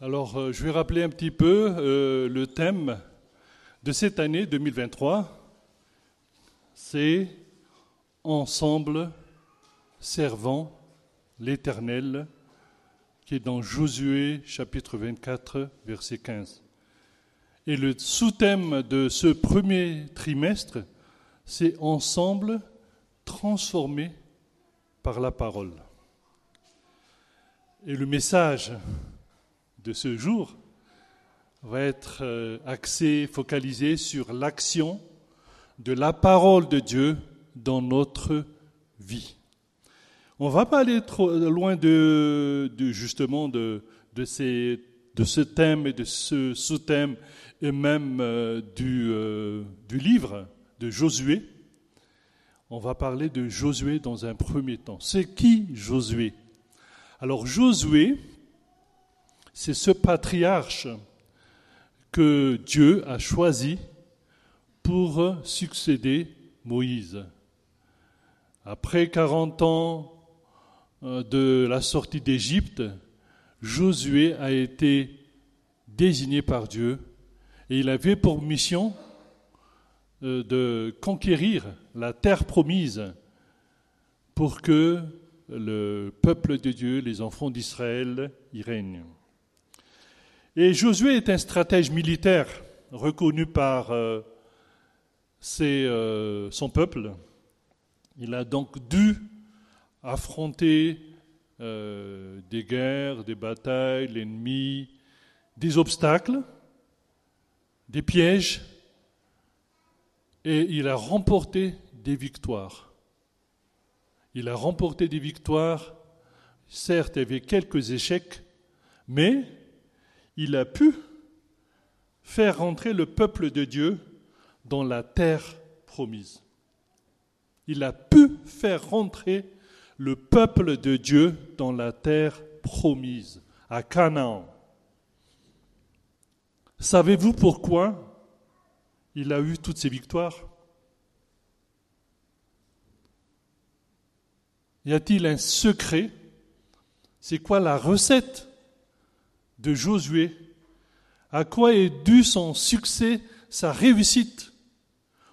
Alors, euh, je vais rappeler un petit peu euh, le thème de cette année 2023. C'est Ensemble servant l'Éternel, qui est dans Josué chapitre 24, verset 15. Et le sous-thème de ce premier trimestre, c'est Ensemble transformé par la parole. Et le message de ce jour va être euh, axé, focalisé sur l'action de la parole de Dieu dans notre vie. On ne va pas aller trop loin de, justement de, de, ces, de, ce thème et de ce sous-thème et même euh, du, euh, du livre de Josué. On va parler de Josué dans un premier temps. C'est qui Josué? Alors Josué, c'est ce patriarche que Dieu a choisi pour succéder Moïse. Après 40 ans euh, de la sortie d'Égypte, Josué a été désigné par Dieu et il avait pour mission euh, de conquérir la terre promise pour que le peuple de Dieu, les enfants d'Israël, y règnent. Et Josué est un stratège militaire reconnu par euh, euh, son peuple. Il a donc dû affronter euh, des guerres, des batailles, l'ennemi, des obstacles, des pièges, et il a remporté des victoires. Il a remporté des victoires, certes, avait quelques échecs, mais il a pu faire rentrer le peuple de Dieu dans la terre promise. Il a pu faire rentrer le peuple de Dieu dans la terre promise, à Canaan. Savez-vous pourquoi il a eu toutes ces victoires? Y a-t-il un secret? C'est quoi la recette de Josué, à quoi est dû son succès, sa réussite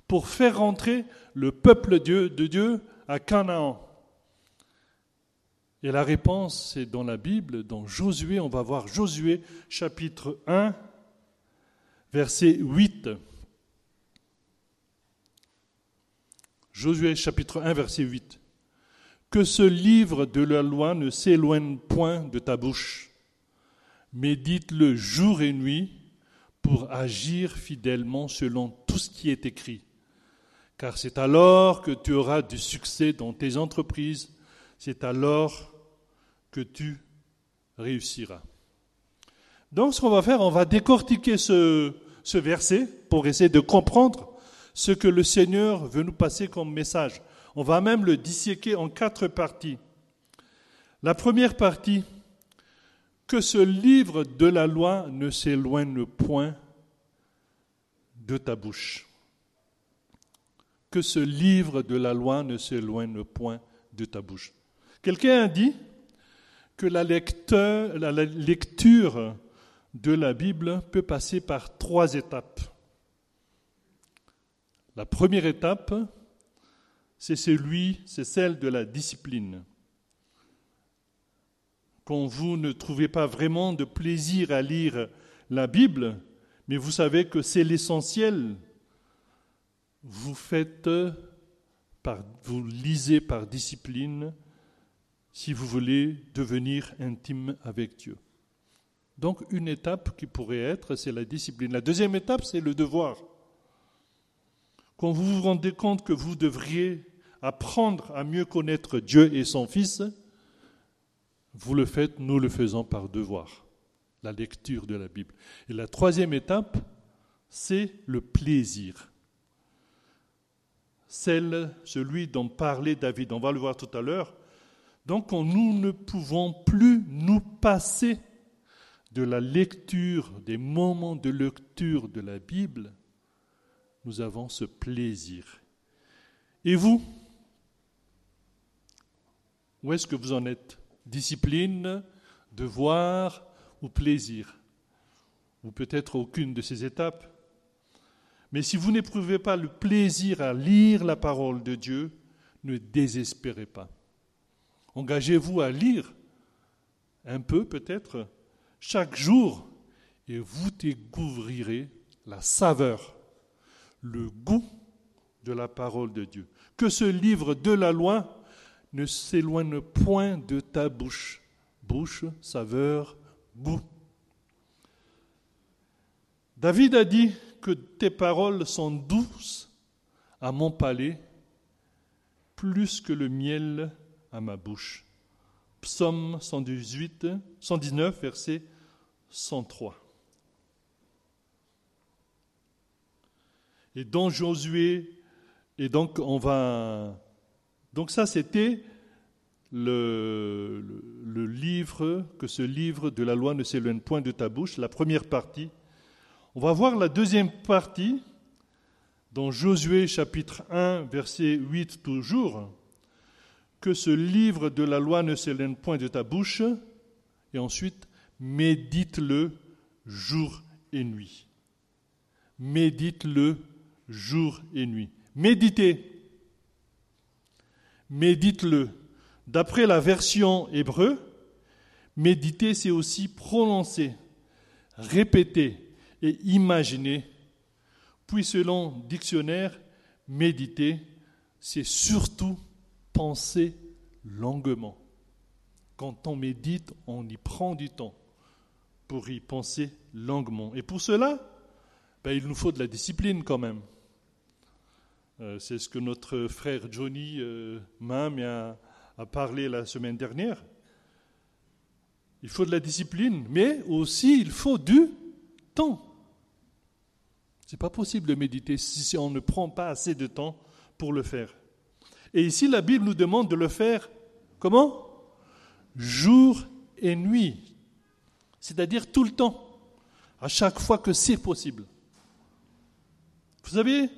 pour faire rentrer le peuple de Dieu à Canaan? Et la réponse, c'est dans la Bible, dans Josué, on va voir Josué chapitre 1, verset 8. Josué chapitre 1, verset 8. Que ce livre de la loi ne s'éloigne point de ta bouche médite-le jour et nuit pour agir fidèlement selon tout ce qui est écrit. Car c'est alors que tu auras du succès dans tes entreprises, c'est alors que tu réussiras. Donc ce qu'on va faire, on va décortiquer ce, ce verset pour essayer de comprendre ce que le Seigneur veut nous passer comme message. On va même le disséquer en quatre parties. La première partie, que ce livre de la loi ne s'éloigne point de ta bouche. Que ce livre de la loi ne s'éloigne point de ta bouche. Quelqu'un a dit que la, lecture de la Bible peut passer par trois étapes. La première étape, c'est celui, c'est celle de la discipline quand vous ne trouvez pas vraiment de plaisir à lire la Bible, mais vous savez que c'est l'essentiel, vous faites par, vous lisez par discipline si vous voulez devenir intime avec Dieu. Donc une étape qui pourrait être, c'est la discipline. La deuxième étape, c'est le devoir. Quand vous vous rendez compte que vous devriez apprendre à mieux connaître Dieu et son Fils, vous le faites, nous le faisons par devoir, la lecture de la Bible. Et la troisième étape, c'est le plaisir. Celle, celui dont parlait David, on va le voir tout à l'heure. Donc nous ne pouvons plus nous passer de la lecture, des moments de lecture de la Bible. Nous avons ce plaisir. Et vous? Où est-ce que vous en êtes? Discipline, devoir, ou plaisir, ou peut-être aucune de ces étapes. Mais si vous n'éprouvez pas le plaisir à lire la parole de Dieu, ne désespérez pas. Engagez-vous à lire un peu peut-être chaque jour et vous découvrirez la saveur, le goût de la parole de Dieu. Que ce livre de la loi ne s'éloigne point de ta bouche. Bouche, saveur, goût. David a dit que tes paroles sont douces à mon palais, plus que le miel à ma bouche. Psaume 118, 119, verset 103. Et dans Josué, et donc on va. Donc ça, c'était le, livre, que ce livre de la loi ne s'éloigne point de ta bouche, la première partie. On va voir la deuxième partie dans Josué chapitre 1, verset 8 toujours, que ce livre de la loi ne s'éloigne point de ta bouche, et ensuite, médite-le jour et nuit. Médite-le jour et nuit. Méditez. Médite-le. D'après la version hébreu, méditer, c'est aussi prononcer, répéter et imaginer. Puis selon dictionnaire, méditer, c'est surtout penser longuement. Quand on médite, on y prend du temps pour y penser longuement. Et pour cela, ben, il nous faut de la discipline quand même. Euh, c'est ce que notre frère Johnny euh, Mam a, parlé la semaine dernière. Il faut de la discipline, mais aussi il faut du temps. Ce n'est pas possible de méditer si on ne prend pas assez de temps pour le faire. Et ici, la Bible nous demande de le faire comment? Jour et nuit. C'est-à-dire tout le temps, à chaque fois que c'est possible. Vous savez,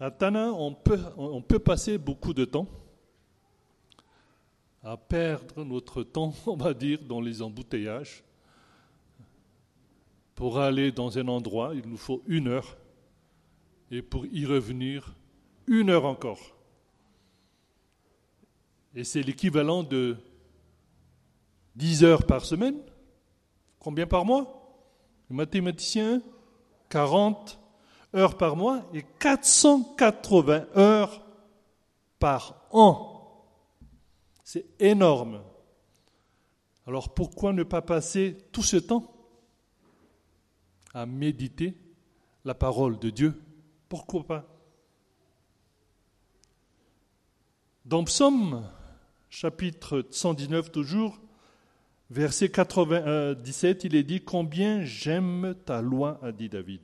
à Tana, on peut, passer beaucoup de temps à perdre notre temps, on va dire, dans les embouteillages. Pour aller dans un endroit, il nous faut une heure. Et pour y revenir, une heure encore. Et c'est l'équivalent de 10 heures par semaine. Combien par mois? Les mathématiciens? 40 heures par mois et 480 heures par an. C'est énorme. Alors pourquoi ne pas passer tout ce temps à méditer la parole de Dieu? Pourquoi pas? Dans Psaume, chapitre 119 toujours, verset 97, il est dit Combien j'aime ta loi, a dit David.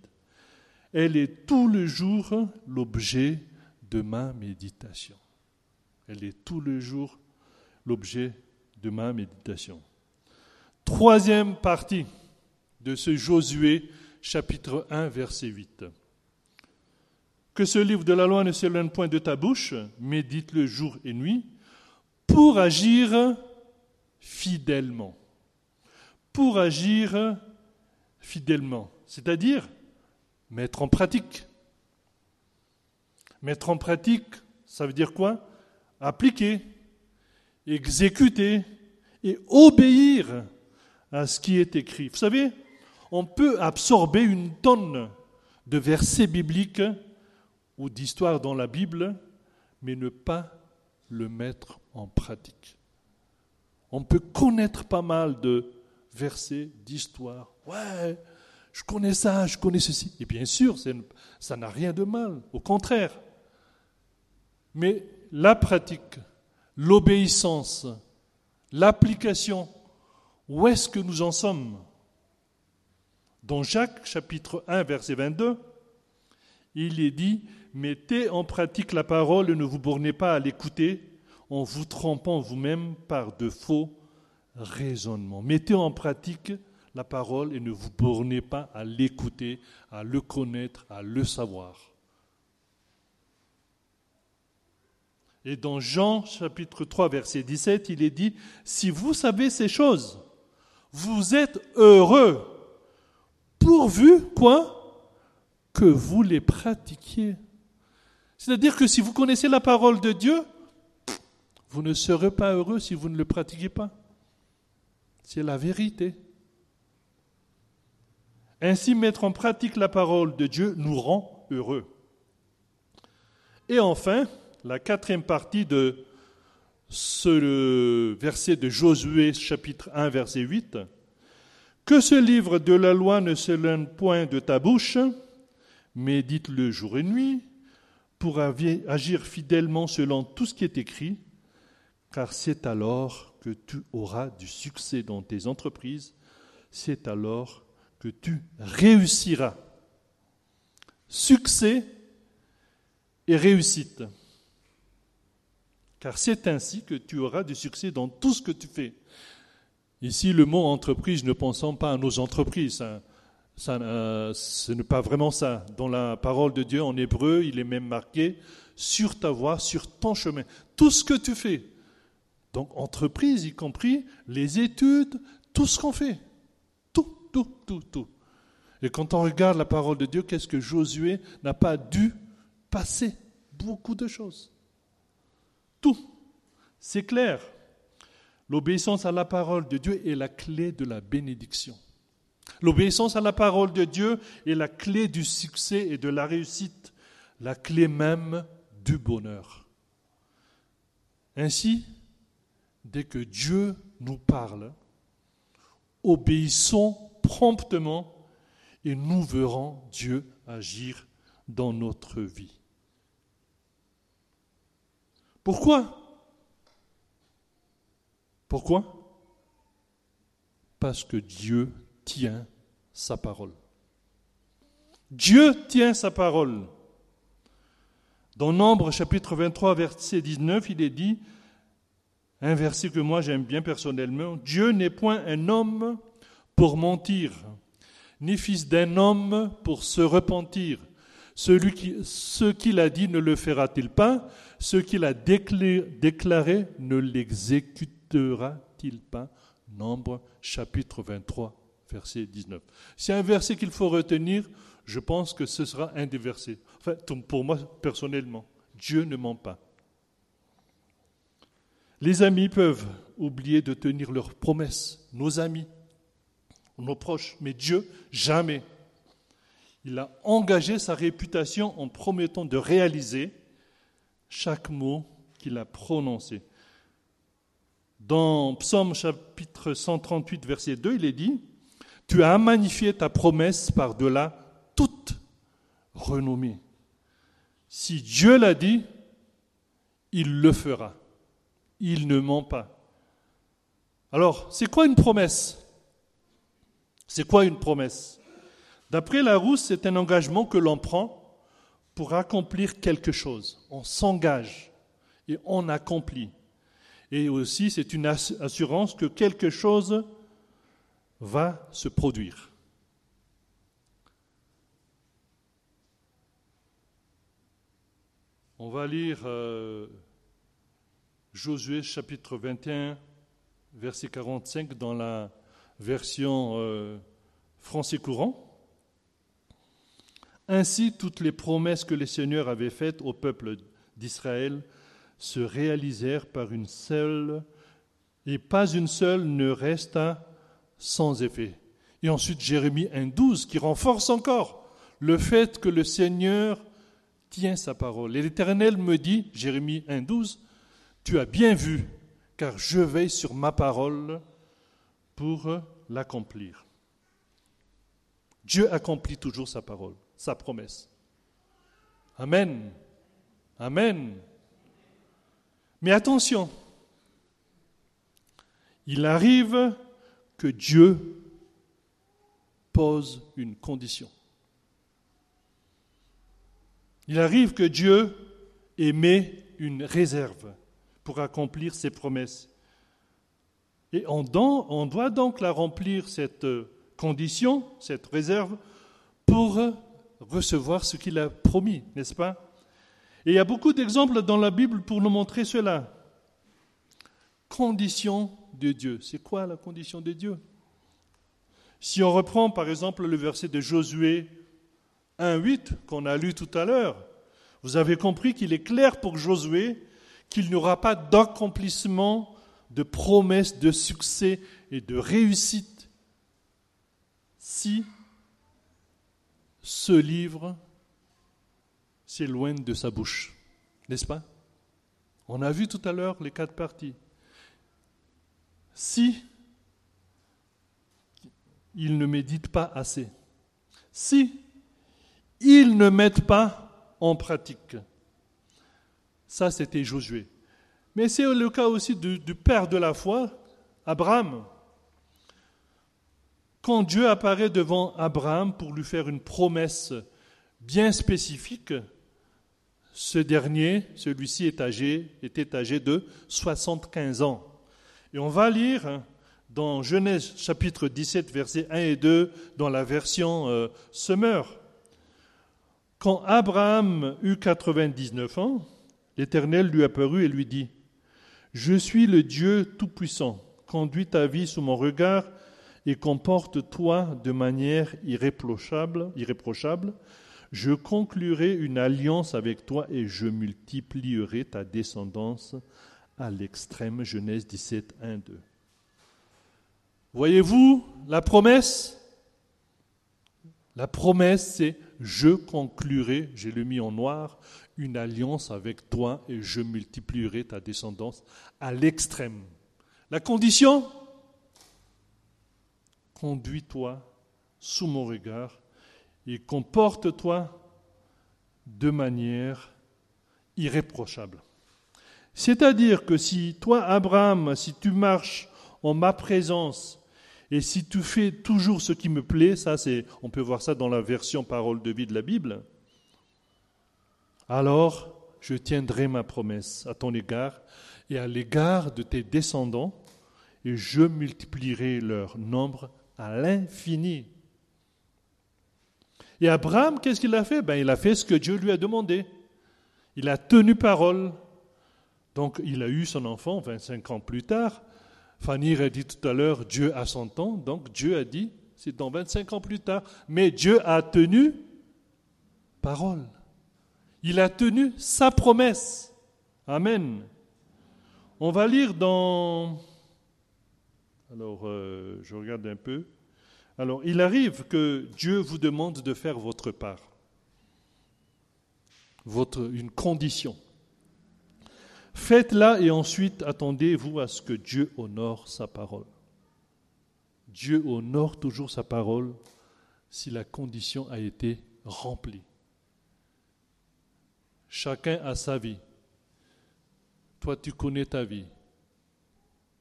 Elle est tout le jour l'objet de ma méditation. Elle est tout le jour l'objet de ma méditation. Troisième partie de ce Josué chapitre 1 verset 8. Que ce livre de la loi ne s'éloigne point de ta bouche, médite-le jour et nuit, pour agir fidèlement. Pour agir fidèlement, c'est-à-dire mettre en pratique. Mettre en pratique, ça veut dire quoi? Appliquer, exécuter et obéir à ce qui est écrit. Vous savez, on peut absorber une tonne de versets bibliques ou d'histoires dans la Bible, mais ne pas le mettre en pratique. On peut connaître pas mal de versets, d'histoires. Ouais, je connais ça, je connais ceci. Et bien sûr, ça n'a rien de mal, au contraire. Mais la pratique, l'obéissance, l'application, où est-ce que nous en sommes? Dans Jacques chapitre 1 verset 22, il est dit, mettez en pratique la parole et ne vous bornez pas à l'écouter en vous trompant vous-même par de faux raisonnements. Mettez en pratique la parole et ne vous bornez pas à l'écouter, à le connaître, à le savoir. Et dans Jean chapitre 3 verset 17, il est dit, si vous savez ces choses, Vous êtes heureux pourvu quoi? Que vous les pratiquiez. C'est-à-dire que si vous connaissez la parole de Dieu, vous ne serez pas heureux si vous ne le pratiquez pas. C'est la vérité. Ainsi, mettre en pratique la parole de Dieu nous rend heureux. Et enfin, la quatrième partie de ce verset de Josué chapitre 1 verset 8. Que ce livre de la loi ne s'éloigne point de ta bouche, médite-le jour et nuit, pour agir fidèlement selon tout ce qui est écrit, car c'est alors que tu auras du succès dans tes entreprises, c'est alors que tu réussiras. Succès et réussite. Car c'est ainsi que tu auras du succès dans tout ce que tu fais. Ici, le mot entreprise, ne pensons pas à nos entreprises. Ça, euh, ce n'est pas vraiment ça. Dans la parole de Dieu en hébreu, il est même marqué sur ta voie, sur ton chemin. Tout ce que tu fais. Donc, entreprise, y compris les études, tout ce qu'on fait. Tout, tout, tout. Et quand on regarde la parole de Dieu, qu'est-ce que Josué n'a pas dû passer? Beaucoup de choses. Tout. C'est clair. L'obéissance à la parole de Dieu est la clé de la bénédiction. L'obéissance à la parole de Dieu est la clé du succès et de la réussite, la clé même du bonheur. Ainsi, dès que Dieu nous parle, obéissons promptement et nous verrons Dieu agir dans notre vie. Pourquoi? Pourquoi? Parce que Dieu tient sa parole. Dieu tient sa parole. Dans Nombre chapitre 23, verset 19, il est dit, un verset que moi j'aime bien personnellement, Dieu n'est point un homme pour mentir, ni fils d'un homme pour se repentir. Celui qui, ce qu'il a dit ne le fera-t-il pas? Ce qu'il a déclaré ne l'exécutera-t-il pas? Nombre chapitre 23, verset 19. C'est un verset qu'il faut retenir, je pense que ce sera un des versets. Enfin, pour moi personnellement, Dieu ne ment pas. Les amis peuvent oublier de tenir leurs promesses, nos amis, nos proches, mais Dieu, jamais. Il a engagé sa réputation en promettant de réaliser chaque mot qu'il a prononcé. Dans Psaume chapitre 138, verset 2, il est dit, tu as magnifié ta promesse par-delà toute renommée. Si Dieu l'a dit, il le fera. Il ne ment pas. Alors, c'est quoi une promesse? C'est quoi une promesse? D'après Larousse, c'est un engagement que l'on prend pour accomplir quelque chose. On s'engage et on accomplit. Et aussi, c'est une assurance que quelque chose va se produire. On va lire euh, Josué chapitre 21, verset 45 dans la version euh, français courant. Ainsi, toutes les promesses que le Seigneur avait faites au peuple d'Israël se réalisèrent par une seule, et pas une seule ne resta sans effet. Et ensuite Jérémie 1.12 qui renforce encore le fait que le Seigneur tient sa parole. Et l'Éternel me dit, Jérémie 1.12, tu as bien vu, car je veille sur ma parole pour l'accomplir. Dieu accomplit toujours sa parole, sa promesse. Amen. Amen. Mais attention, il arrive que Dieu pose une condition. Il arrive que Dieu émet une réserve pour accomplir ses promesses. Et on, doit donc la remplir, cette condition, cette réserve, pour recevoir ce qu'il a promis, n'est-ce pas? Et il y a beaucoup d'exemples dans la Bible pour nous montrer cela. Condition de Dieu. C'est quoi la condition de Dieu? Si on reprend par exemple le verset de Josué 1.8 qu'on a lu tout à l'heure, vous avez compris qu'il est clair pour Josué qu'il n'y aura pas d'accomplissement de promesses de succès et de réussite si ce livre s'éloigne de sa bouche. N'est-ce pas? On a vu tout à l'heure les quatre parties. Si il ne médite pas assez, si ils ne mettent pas en pratique. Ça, c'était Josué. Mais c'est le cas aussi du, père de la foi, Abraham. Quand Dieu apparaît devant Abraham pour lui faire une promesse bien spécifique, ce dernier, celui-ci est âgé, était âgé de 75 ans. Et on va lire dans Genèse chapitre 17, versets 1 et 2, dans la version euh. Quand Abraham eut 99 ans, l'Éternel lui apparut et lui dit, Je suis le Dieu Tout-Puissant, conduis ta vie sous mon regard et comporte-toi de manière irréprochable. Je conclurai une alliance avec toi et je multiplierai ta descendance à l'extrême. Genèse 17, 1, 2. Voyez-vous la promesse? La promesse, c'est je conclurai, j'ai le mis en noir, une alliance avec toi et je multiplierai ta descendance à l'extrême. La condition? Conduis-toi sous mon regard et comporte-toi de manière irréprochable. C'est-à-dire que si toi, Abraham, si tu marches en ma présence et si tu fais toujours ce qui me plaît, ça c'est, on peut voir ça dans la version parole de vie de la Bible, alors je tiendrai ma promesse à ton égard et à l'égard de tes descendants, et je multiplierai leur nombre à l'infini. Et Abraham, qu'est-ce qu'il a fait? Ben, Il a fait ce que Dieu lui a demandé. Il a tenu parole. Donc il a eu son enfant 25 ans plus tard. Fanny a dit tout à l'heure, Dieu a son temps, donc Dieu a dit, c'est dans 25 ans plus tard. Mais Dieu a tenu parole. Il a tenu sa promesse. Amen. On va lire dans... Alors, euh, je regarde un peu. Alors, il arrive que Dieu vous demande de faire votre part. Une condition. Faites-la et ensuite attendez-vous à ce que Dieu honore sa parole. Dieu honore toujours sa parole si la condition a été remplie. Chacun a sa vie. Toi, tu connais ta vie.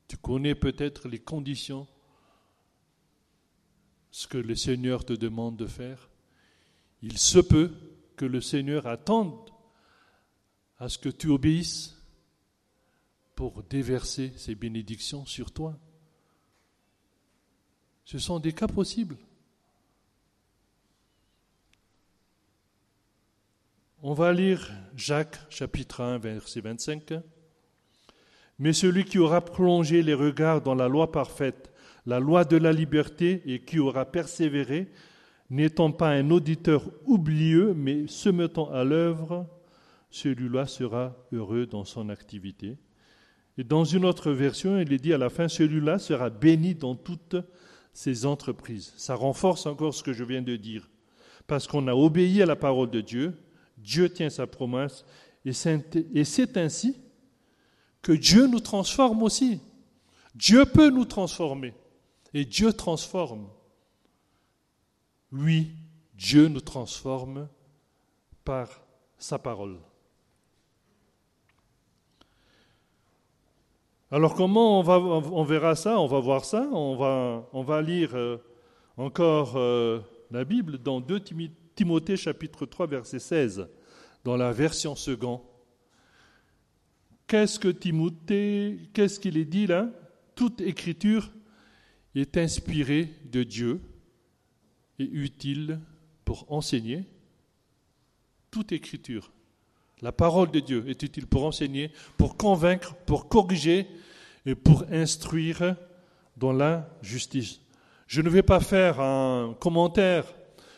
Tu connais peut-être les conditions, ce que le Seigneur te demande de faire. Il se peut que le Seigneur attende à ce que tu obéisses pour déverser ses bénédictions sur toi. Ce sont des cas possibles. On va lire Jacques chapitre 1 verset 25. Mais celui qui aura plongé les regards dans la loi parfaite, la loi de la liberté, et qui aura persévéré, n'étant pas un auditeur oublieux, mais se mettant à l'œuvre, celui-là sera heureux dans son activité. Et dans une autre version, il est dit à la fin, celui-là sera béni dans toutes ses entreprises. Ça renforce encore ce que je viens de dire. Parce qu'on a obéi à la parole de Dieu, Dieu tient sa promesse, et c'est ainsi que Dieu nous transforme aussi. Dieu peut nous transformer, et Dieu transforme. Oui, Dieu nous transforme par sa parole. Alors comment on, va, on verra ça On va voir ça. On va, on va lire euh, encore euh, la Bible dans 2 Timothée chapitre 3 verset 16, dans la version second. Qu'est-ce que Timothée, qu'est-ce qu'il est dit là? Toute écriture est inspirée de Dieu et utile pour enseigner. Toute écriture la parole de Dieu est utile pour enseigner, pour convaincre, pour corriger et pour instruire dans la justice. Je ne vais pas faire un commentaire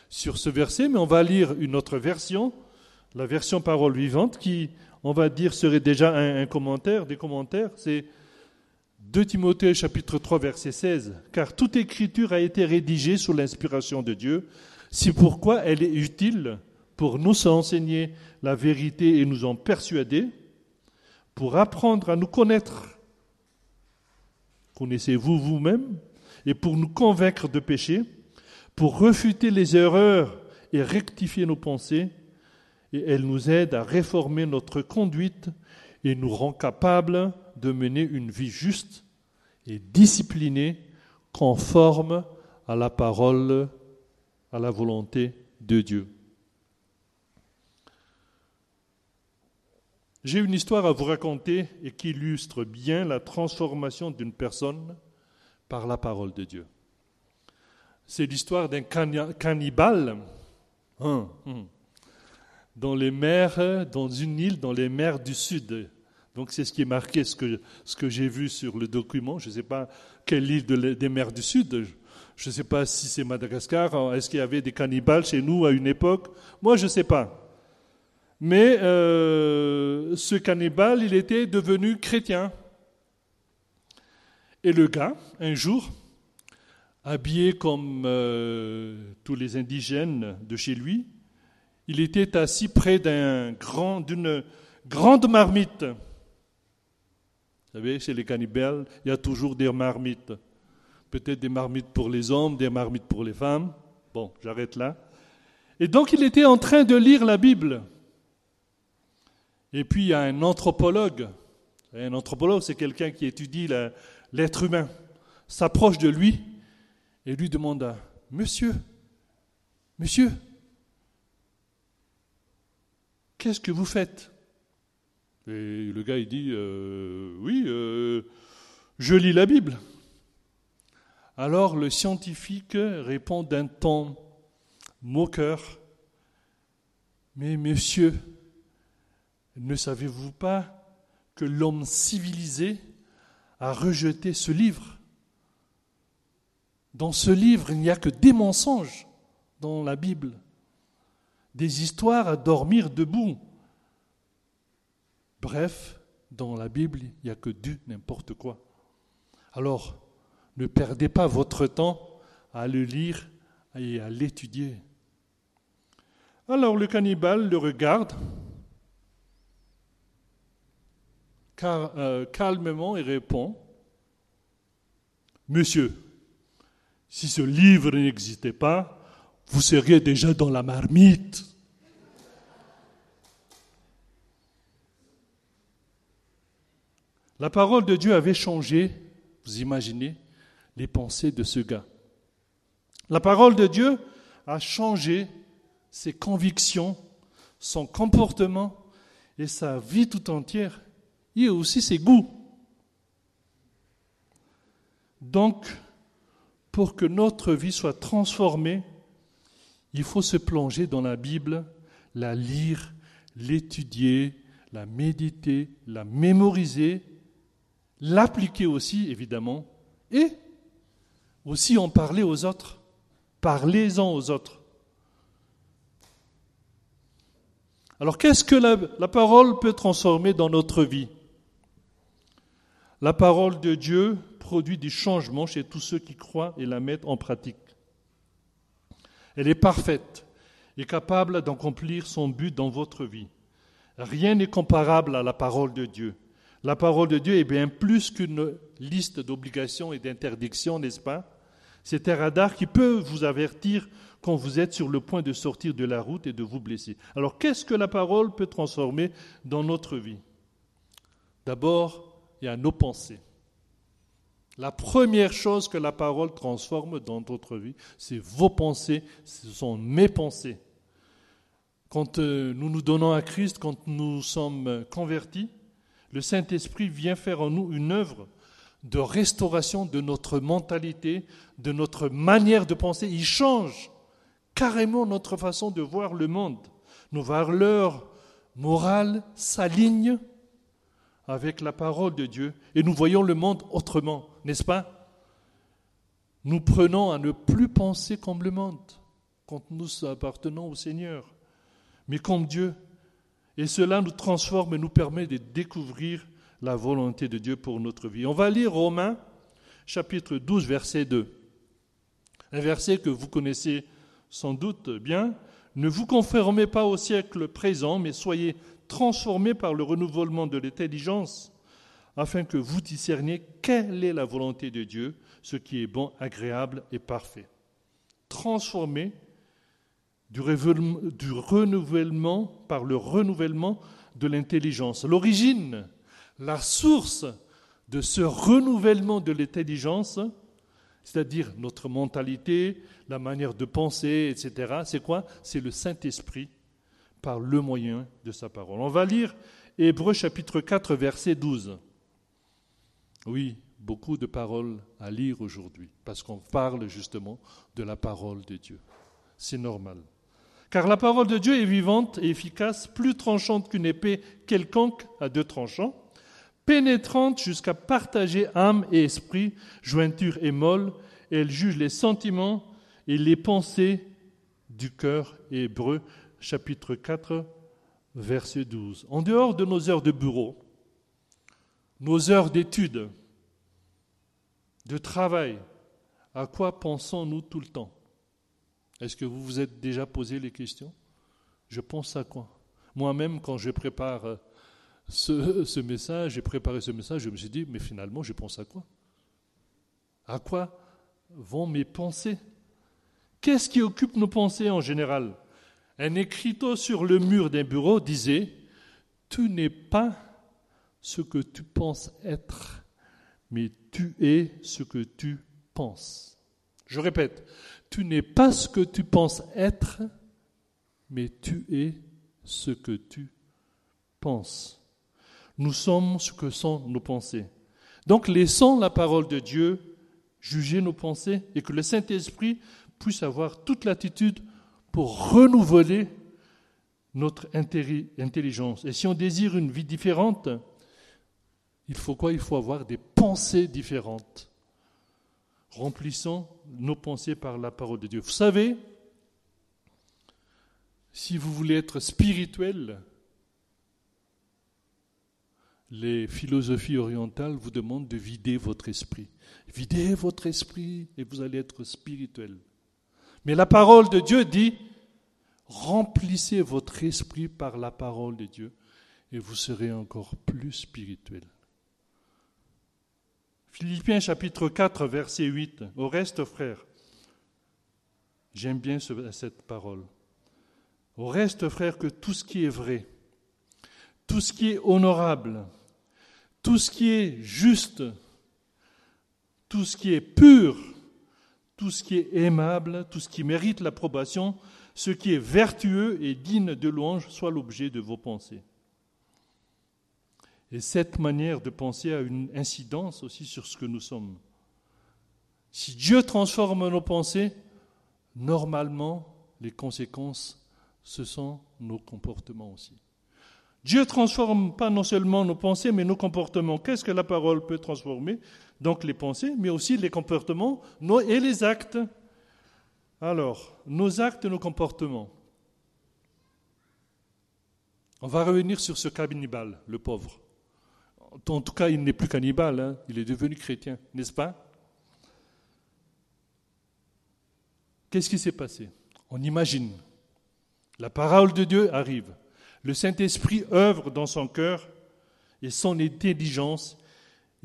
sur ce verset, mais on va lire une autre version, la version parole vivante, qui, on va dire, serait déjà un, commentaire, des commentaires. C'est 2 Timothée chapitre 3 verset 16. Car toute écriture a été rédigée sous l'inspiration de Dieu. C'est pourquoi elle est utile pour nous enseigner la vérité et nous en persuader, pour apprendre à nous connaître. Connaissez-vous vous-même? Et pour nous convaincre de péché, pour refuter les erreurs et rectifier nos pensées, et elle nous aide à réformer notre conduite et nous rend capables de mener une vie juste et disciplinée, conforme à la parole, à la volonté de Dieu. J'ai une histoire à vous raconter et qui illustre bien la transformation d'une personne par la parole de Dieu. C'est l'histoire d'un cannibale hein, hein, dans les mers, dans une île dans les mers du Sud. Donc c'est ce qui est marqué, ce que, ce que j'ai vu sur le document. Je ne sais pas quelle île des mers du Sud. Je ne sais pas si c'est Madagascar. Est-ce qu'il y avait des cannibales chez nous à une époque? Moi, je ne sais pas. Mais euh, ce cannibale, il était devenu chrétien. Et le gars, un jour, habillé comme euh, tous les indigènes de chez lui, il était assis près d'un grand, d'une grande marmite. Vous savez, chez les cannibales, il y a toujours des marmites. Peut-être des marmites pour les hommes, des marmites pour les femmes. Bon, j'arrête là. Et donc il était en train de lire la Bible. Et puis il y a un anthropologue. Un anthropologue, c'est quelqu'un qui étudie l'être humain. S'approche de lui et lui demande Monsieur, monsieur, qu'est-ce que vous faites? Et le gars, dit euh, Oui, euh, je lis la Bible. Alors le scientifique répond d'un ton moqueur Mais monsieur, ne savez-vous pas que l'homme civilisé a rejeté ce livre? Dans ce livre, il n'y a que des mensonges dans la Bible, des histoires à dormir debout. Bref, dans la Bible, il n'y a que du n'importe quoi. Alors, ne perdez pas votre temps à le lire et à l'étudier. Alors le cannibale le regarde euh, calmement et répond, Monsieur, si ce livre n'existait pas, vous seriez déjà dans la marmite. La parole de Dieu avait changé, vous imaginez, les pensées de ce gars. La parole de Dieu a changé ses convictions, son comportement et sa vie tout entière a aussi ses goûts. Donc, pour que notre vie soit transformée, il faut se plonger dans la Bible, la lire, l'étudier, la méditer, la mémoriser, l'appliquer aussi, évidemment, et aussi en parler aux autres. Parlez-en aux autres. Alors qu'est-ce que la, la, parole peut transformer dans notre vie? La parole de Dieu produit des changements chez tous ceux qui croient et la mettent en pratique. Elle est parfaite et capable d'accomplir son but dans votre vie. Rien n'est comparable à la parole de Dieu. La parole de Dieu est bien plus qu'une liste d'obligations et d'interdictions, n'est-ce pas? C'est un radar qui peut vous avertir quand vous êtes sur le point de sortir de la route et de vous blesser. Alors qu'est-ce que la parole peut transformer dans notre vie? D'abord, et à nos pensées. La première chose que la parole transforme dans notre vie, c'est vos pensées, ce sont mes pensées. Quand euh, nous nous donnons à Christ, quand nous sommes convertis, le Saint-Esprit vient faire en nous une œuvre de restauration de notre mentalité, de notre manière de penser. Il change carrément notre façon de voir le monde. Nos valeurs morales s'alignent avec la parole de Dieu et nous voyons le monde autrement, n'est-ce pas? Nous prenons à ne plus penser comme le monde, quand nous appartenons au Seigneur, mais comme Dieu. Et cela nous transforme et nous permet de découvrir la volonté de Dieu pour notre vie. On va lire Romains chapitre 12, verset 2. Un verset que vous connaissez sans doute bien. Ne vous conformez pas au siècle présent, mais soyez transformés par le renouvellement de l'intelligence, afin que vous discerniez quelle est la volonté de Dieu, ce qui est bon, agréable et parfait. Transformés du, du renouvellement par le renouvellement de l'intelligence. L'origine, la source de ce renouvellement de l'intelligence, c'est-à-dire notre mentalité, la manière de penser, etc. C'est quoi? C'est le Saint-Esprit par le moyen de sa parole. On va lire Hébreu chapitre 4, verset 12. Oui, beaucoup de paroles à lire aujourd'hui, parce qu'on parle justement de la parole de Dieu. C'est normal. Car la parole de Dieu est vivante et efficace, plus tranchante qu'une épée quelconque à deux tranchants pénétrante jusqu'à partager âme et esprit, jointure et molle, elle juge les sentiments et les pensées du cœur. Hébreu, chapitre 4, verset 12. En dehors de nos heures de bureau, nos heures d'études, de travail, à quoi pensons-nous tout le temps? Est-ce que vous vous êtes déjà posé les questions? Je pense à quoi? Moi-même, quand je prépare euh, ce, message, j'ai préparé ce message, je me suis dit, mais finalement, je pense à quoi? À quoi vont mes pensées? Qu'est-ce qui occupe nos pensées en général? Un écriteau sur le mur d'un bureau disait, tu n'es pas ce que tu penses être, mais tu es ce que tu penses. Je répète, tu n'es pas ce que tu penses être, mais tu es ce que tu penses. Nous sommes ce que sont nos pensées. Donc laissons la parole de Dieu juger nos pensées et que le Saint-Esprit puisse avoir toute l'attitude pour renouveler notre intelligence. Et si on désire une vie différente, il faut quoi? Il faut avoir des pensées différentes. Remplissons nos pensées par la parole de Dieu. Vous savez, si vous voulez être spirituel, les philosophies orientales vous demandent de vider votre esprit. Videz votre esprit et vous allez être spirituel. Mais la parole de Dieu dit, remplissez votre esprit par la parole de Dieu et vous serez encore plus spirituel. Philippiens chapitre 4, verset 8. Au reste, frères, j'aime bien cette parole. Au reste, frères, que tout ce qui est vrai, tout ce qui est honorable, tout ce qui est juste, tout ce qui est pur, tout ce qui est aimable, tout ce qui mérite l'approbation, ce qui est vertueux et digne de louange soit l'objet de vos pensées. Et cette manière de penser a une incidence aussi sur ce que nous sommes. Si Dieu transforme nos pensées, normalement, les conséquences, ce sont nos comportements aussi. Dieu transforme pas non seulement nos pensées, mais nos comportements. Qu'est-ce que la parole peut transformer? Donc les pensées, mais aussi les comportements et les actes. Alors, nos actes et nos comportements. On va revenir sur ce cannibale, le pauvre. En tout cas, il n'est plus cannibale, hein. il est devenu chrétien, n'est-ce pas? Qu'est-ce qui s'est passé? On imagine. La parole de Dieu arrive. Le Saint-Esprit œuvre dans son cœur et son intelligence,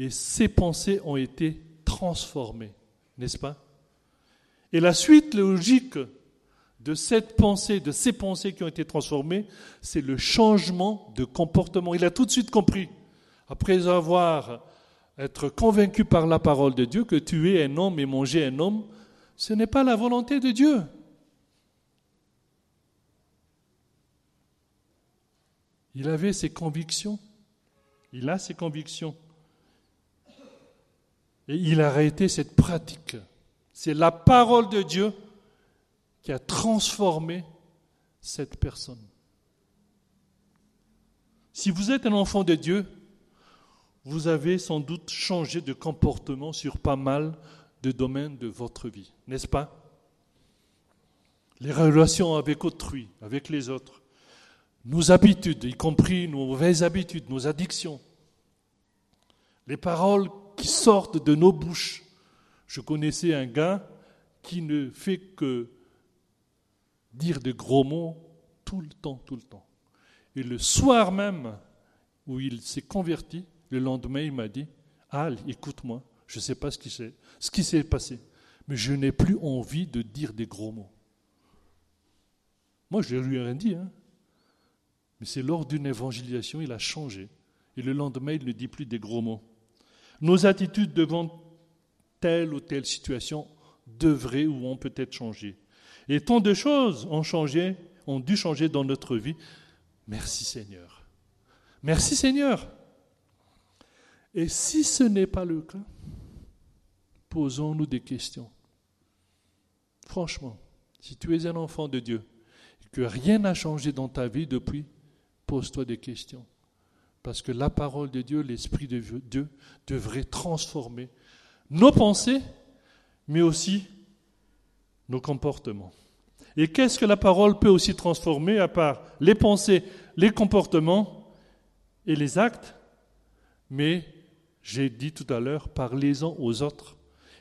et ses pensées ont été transformées, n'est-ce pas? Et la suite logique de cette pensée, de ces pensées qui ont été transformées, c'est le changement de comportement. Il a tout de suite compris, après avoir être convaincu par la parole de Dieu que tuer un homme et manger un homme, ce n'est pas la volonté de Dieu. Il avait ses convictions. Il a ses convictions. Et il a arrêté cette pratique. C'est la parole de Dieu qui a transformé cette personne. Si vous êtes un enfant de Dieu, vous avez sans doute changé de comportement sur pas mal de domaines de votre vie, n'est-ce pas? Les relations avec autrui, avec les autres, nos habitudes, y compris nos mauvaises habitudes, nos addictions, les paroles qui sortent de nos bouches. Je connaissais un gars qui ne fait que dire de gros mots tout le temps, tout le temps. Et le soir même où il s'est converti, le lendemain, il m'a dit, Al, écoute-moi, je ne sais pas ce qui s'est, passé, mais je n'ai plus envie de dire des gros mots. Moi, je ne lui ai rien dit, hein. mais c'est lors d'une évangélisation, il a changé. Et le lendemain, il ne dit plus des gros mots. Nos attitudes devant telle ou telle situation devraient ou ont peut-être changé. Et tant de choses ont changé, ont dû changer dans notre vie. Merci Seigneur. Merci Seigneur. Et si ce n'est pas le cas, posons-nous des questions. Franchement, si tu es un enfant de Dieu et que rien n'a changé dans ta vie depuis, pose-toi des questions. Parce que la parole de Dieu, l'Esprit de Dieu devrait transformer nos pensées, mais aussi nos comportements. Et qu'est-ce que la parole peut aussi transformer à part les pensées, les comportements et les actes? Mais j'ai dit tout à l'heure, parlez-en aux autres.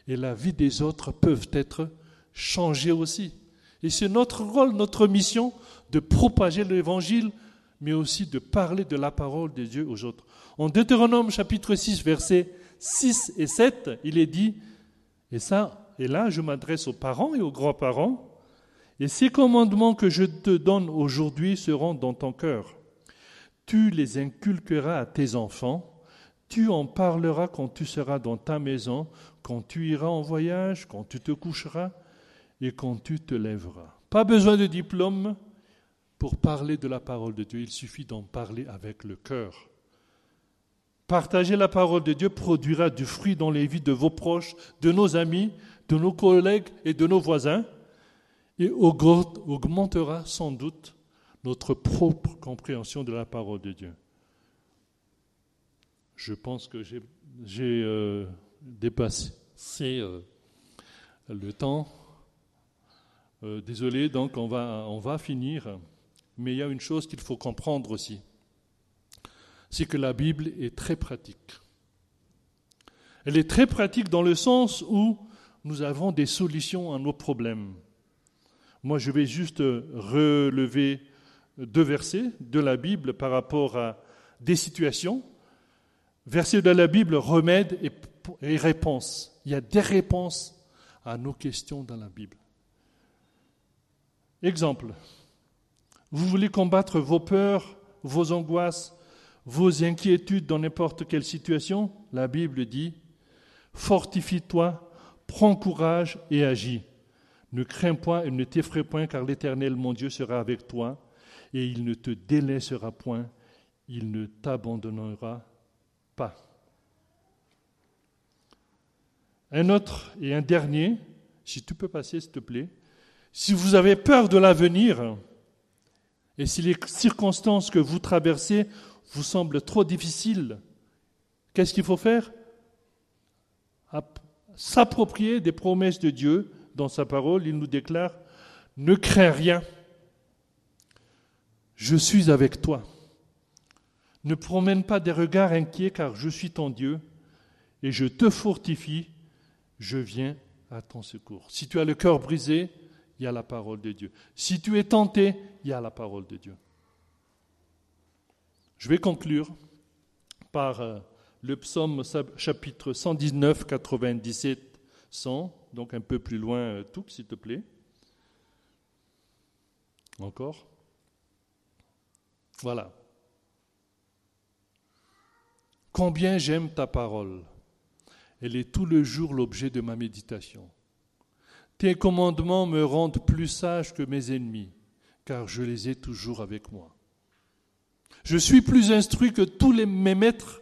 Et la vie des autres peut être changée aussi. Et c'est notre rôle, notre mission de propager l'évangile, mais aussi de parler de la parole de Dieu aux autres. En Deutéronome chapitre 6, versets 6 et 7, il est dit, et ça, et là je m'adresse aux parents et aux grands-parents, et ces commandements que je te donne aujourd'hui seront dans ton cœur. Tu les inculqueras à tes enfants, tu en parleras quand tu seras dans ta maison, quand tu iras en voyage, quand tu te coucheras et quand tu te lèveras. Pas besoin de diplôme pour parler de la parole de Dieu, il suffit d'en parler avec le cœur. Partager la parole de Dieu produira du fruit dans les vies de vos proches, de nos amis, de nos collègues et de nos voisins et augmentera sans doute notre propre compréhension de la parole de Dieu. Je pense que j'ai euh, dépassé euh, le temps. Euh, désolé, donc on va, on va finir, mais il y a une chose qu'il faut comprendre aussi, c'est que la Bible est très pratique. Elle est très pratique dans le sens où nous avons des solutions à nos problèmes. Moi, je vais juste relever deux versets de la Bible par rapport à des situations. Versets de la Bible, remède et, réponse. Il y a des réponses à nos questions dans la Bible. Exemple, vous voulez combattre vos peurs, vos angoisses, vos inquiétudes dans n'importe quelle situation? La Bible dit, fortifie-toi, prends courage et agis. Ne crains point et ne t'effraie point, car l'Éternel, mon Dieu, sera avec toi, et il ne te délaissera point, il ne t'abandonnera pas. Un autre et un dernier, si tu peux passer, s'il te plaît. Si vous avez peur de l'avenir, et si les circonstances que vous traversez vous semblent trop difficiles, qu'est-ce qu'il faut faire? S'approprier des promesses de Dieu dans sa parole, il nous déclare, ne crains rien, je suis avec toi. Ne promène pas des regards inquiets, car je suis ton Dieu, et je te fortifie, je viens à ton secours. Si tu as le cœur brisé, il y a la parole de Dieu. Si tu es tenté, il y a la parole de Dieu. Je vais conclure par euh, le psaume chapitre 119, 97, 100 donc un peu plus loin, euh, tout, s'il te plaît. Encore. Voilà. Combien j'aime ta parole. Elle est tout le jour l'objet de ma méditation. Tes commandements me rendent plus sage que mes ennemis, car je les ai toujours avec moi. Je suis plus instruit que tous les, mes maîtres,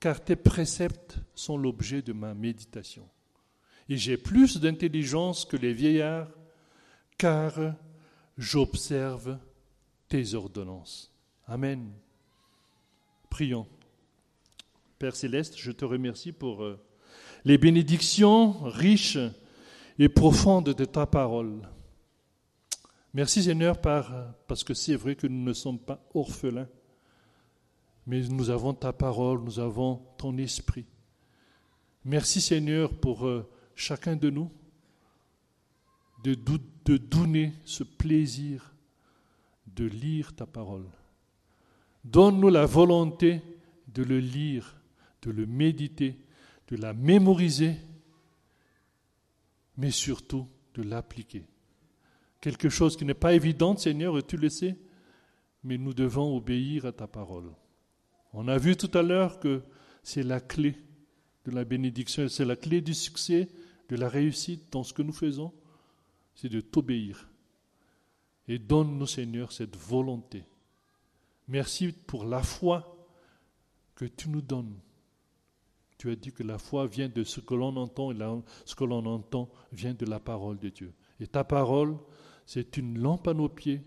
car tes préceptes sont l'objet de ma méditation et j'ai plus d'intelligence que les vieillards, car j'observe tes ordonnances. Amen. Prions. Père céleste, je te remercie pour euh, les bénédictions riches et profondes de ta parole. Merci Seigneur parce que c'est vrai que nous ne sommes pas orphelins, mais nous avons ta parole, nous avons ton esprit. Merci Seigneur pour euh, chacun de nous de donner ce plaisir de lire ta parole. Donne-nous la volonté de le lire, de le méditer, de la mémoriser, mais surtout de l'appliquer. Quelque chose qui n'est pas évident, Seigneur, tu le sais, mais nous devons obéir à ta parole. On a vu tout à l'heure que c'est la clé de la bénédiction, c'est la clé du succès, de la réussite dans ce que nous faisons, c'est de t'obéir. Et donne-nous, Seigneur, cette volonté. Merci pour la foi que tu nous donnes. Tu as dit que la foi vient de ce que l'on entend et ce que l'on entend vient de la parole de Dieu. Et ta parole, c'est une lampe à nos pieds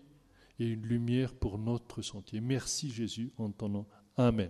et une lumière pour notre sentier. Merci Jésus en ton nom. Amen.